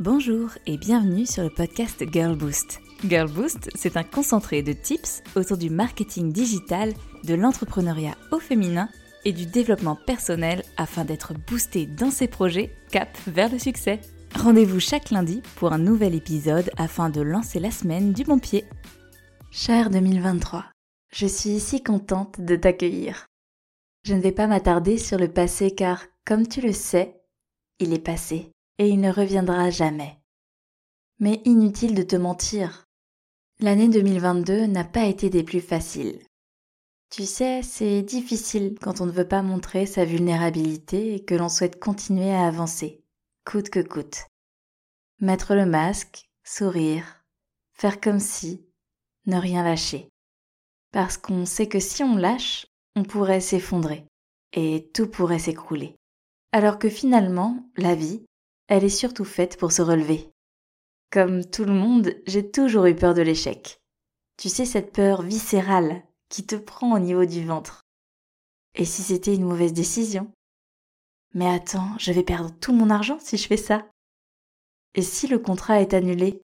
Bonjour et bienvenue sur le podcast Girl Boost. Girl Boost, c'est un concentré de tips autour du marketing digital, de l'entrepreneuriat au féminin et du développement personnel afin d'être boosté dans ses projets cap vers le succès. Rendez-vous chaque lundi pour un nouvel épisode afin de lancer la semaine du bon pied. Cher 2023, je suis si contente de t'accueillir. Je ne vais pas m'attarder sur le passé car, comme tu le sais, il est passé et il ne reviendra jamais. Mais inutile de te mentir, l'année 2022 n'a pas été des plus faciles. Tu sais, c'est difficile quand on ne veut pas montrer sa vulnérabilité et que l'on souhaite continuer à avancer, coûte que coûte. Mettre le masque, sourire, faire comme si, ne rien lâcher. Parce qu'on sait que si on lâche, on pourrait s'effondrer et tout pourrait s'écrouler. Alors que finalement, la vie, elle est surtout faite pour se relever. Comme tout le monde, j'ai toujours eu peur de l'échec. Tu sais, cette peur viscérale qui te prend au niveau du ventre. Et si c'était une mauvaise décision? Mais attends, je vais perdre tout mon argent si je fais ça. Et si le contrat est annulé?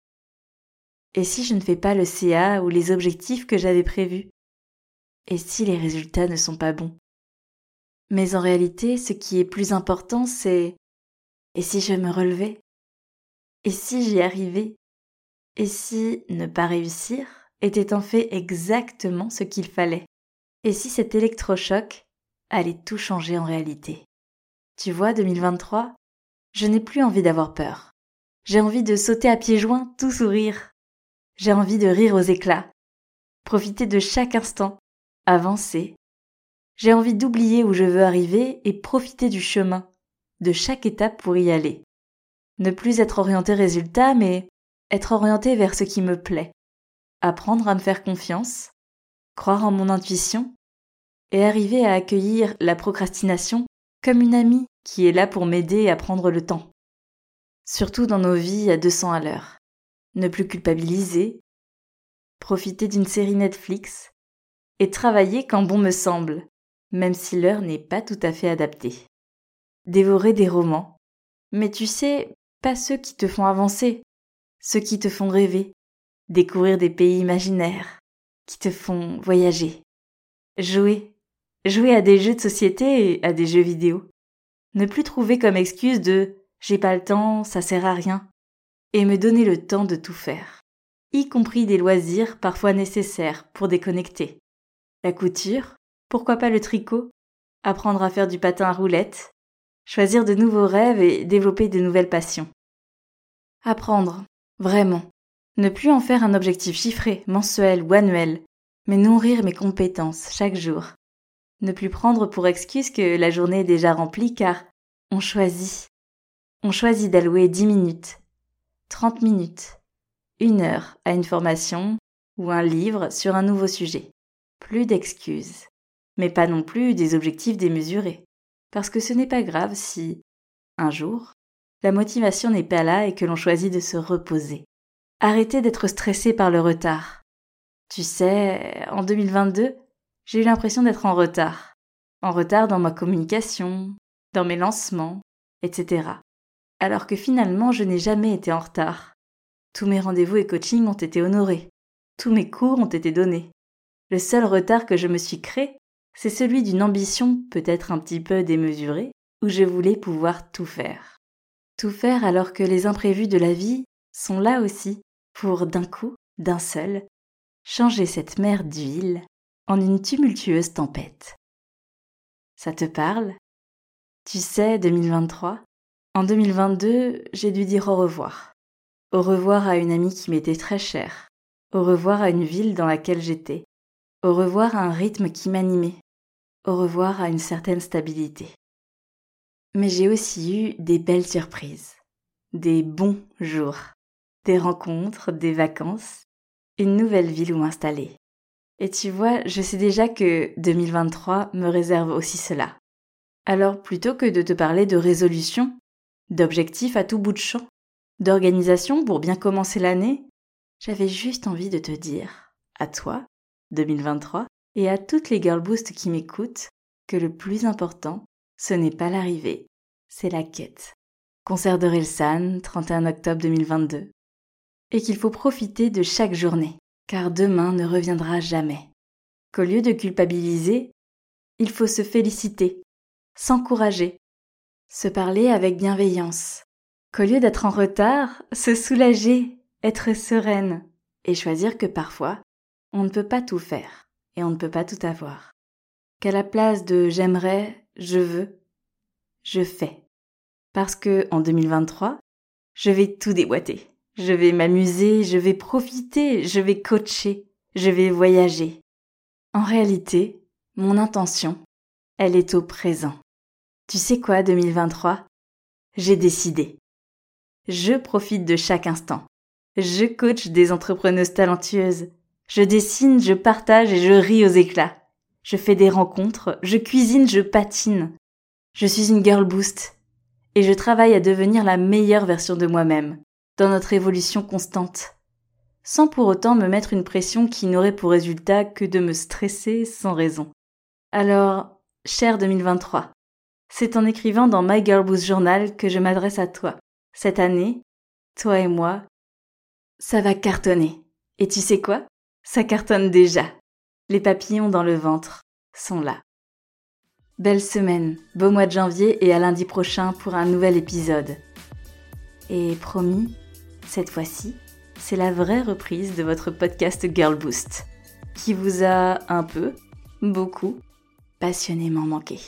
Et si je ne fais pas le CA ou les objectifs que j'avais prévus? Et si les résultats ne sont pas bons? Mais en réalité, ce qui est plus important, c'est et si je me relevais? Et si j'y arrivais? Et si ne pas réussir était en fait exactement ce qu'il fallait? Et si cet électrochoc allait tout changer en réalité? Tu vois, 2023, je n'ai plus envie d'avoir peur. J'ai envie de sauter à pieds joints, tout sourire. J'ai envie de rire aux éclats, profiter de chaque instant, avancer. J'ai envie d'oublier où je veux arriver et profiter du chemin, de chaque étape pour y aller. Ne plus être orienté résultat, mais être orienté vers ce qui me plaît. Apprendre à me faire confiance, croire en mon intuition, et arriver à accueillir la procrastination comme une amie qui est là pour m'aider à prendre le temps. Surtout dans nos vies à 200 à l'heure. Ne plus culpabiliser, profiter d'une série Netflix, et travailler quand bon me semble, même si l'heure n'est pas tout à fait adaptée dévorer des romans. Mais tu sais, pas ceux qui te font avancer, ceux qui te font rêver, découvrir des pays imaginaires, qui te font voyager, jouer, jouer à des jeux de société et à des jeux vidéo. Ne plus trouver comme excuse de j'ai pas le temps, ça sert à rien, et me donner le temps de tout faire, y compris des loisirs parfois nécessaires pour déconnecter. La couture, pourquoi pas le tricot, apprendre à faire du patin à roulettes, choisir de nouveaux rêves et développer de nouvelles passions. Apprendre, vraiment. Ne plus en faire un objectif chiffré, mensuel ou annuel, mais nourrir mes compétences chaque jour. Ne plus prendre pour excuse que la journée est déjà remplie car on choisit. On choisit d'allouer 10 minutes, 30 minutes, une heure à une formation ou un livre sur un nouveau sujet. Plus d'excuses, mais pas non plus des objectifs démesurés parce que ce n'est pas grave si, un jour, la motivation n'est pas là et que l'on choisit de se reposer. Arrêtez d'être stressé par le retard. Tu sais, en 2022, j'ai eu l'impression d'être en retard. En retard dans ma communication, dans mes lancements, etc. Alors que finalement, je n'ai jamais été en retard. Tous mes rendez-vous et coachings ont été honorés. Tous mes cours ont été donnés. Le seul retard que je me suis créé, c'est celui d'une ambition peut-être un petit peu démesurée, où je voulais pouvoir tout faire. Tout faire alors que les imprévus de la vie sont là aussi pour d'un coup, d'un seul, changer cette mer d'huile en une tumultueuse tempête. Ça te parle? Tu sais, 2023, en 2022, j'ai dû dire au revoir. Au revoir à une amie qui m'était très chère. Au revoir à une ville dans laquelle j'étais. Au revoir à un rythme qui m'animait. Au revoir à une certaine stabilité. Mais j'ai aussi eu des belles surprises, des bons jours, des rencontres, des vacances, une nouvelle ville où m'installer. Et tu vois, je sais déjà que 2023 me réserve aussi cela. Alors plutôt que de te parler de résolution, d'objectifs à tout bout de champ, d'organisation pour bien commencer l'année, j'avais juste envie de te dire, à toi, 2023, et à toutes les girl boosts qui m'écoutent que le plus important, ce n'est pas l'arrivée, c'est la quête. concert de Relsan, 31 octobre 2022. Et qu'il faut profiter de chaque journée, car demain ne reviendra jamais. Qu'au lieu de culpabiliser, il faut se féliciter, s'encourager, se parler avec bienveillance. Qu'au lieu d'être en retard, se soulager, être sereine, et choisir que parfois, on ne peut pas tout faire et on ne peut pas tout avoir. Qu'à la place de j'aimerais, je veux, je fais. Parce que en 2023, je vais tout déboîter. Je vais m'amuser, je vais profiter, je vais coacher, je vais voyager. En réalité, mon intention, elle est au présent. Tu sais quoi, 2023 J'ai décidé. Je profite de chaque instant. Je coach des entrepreneuses talentueuses. Je dessine, je partage et je ris aux éclats. Je fais des rencontres, je cuisine, je patine. Je suis une girl boost. Et je travaille à devenir la meilleure version de moi-même, dans notre évolution constante. Sans pour autant me mettre une pression qui n'aurait pour résultat que de me stresser sans raison. Alors, cher 2023, c'est en écrivant dans My Girl Boost Journal que je m'adresse à toi. Cette année, toi et moi, ça va cartonner. Et tu sais quoi? Ça cartonne déjà. Les papillons dans le ventre sont là. Belle semaine, beau mois de janvier et à lundi prochain pour un nouvel épisode. Et promis, cette fois-ci, c'est la vraie reprise de votre podcast Girl Boost, qui vous a un peu, beaucoup, passionnément manqué.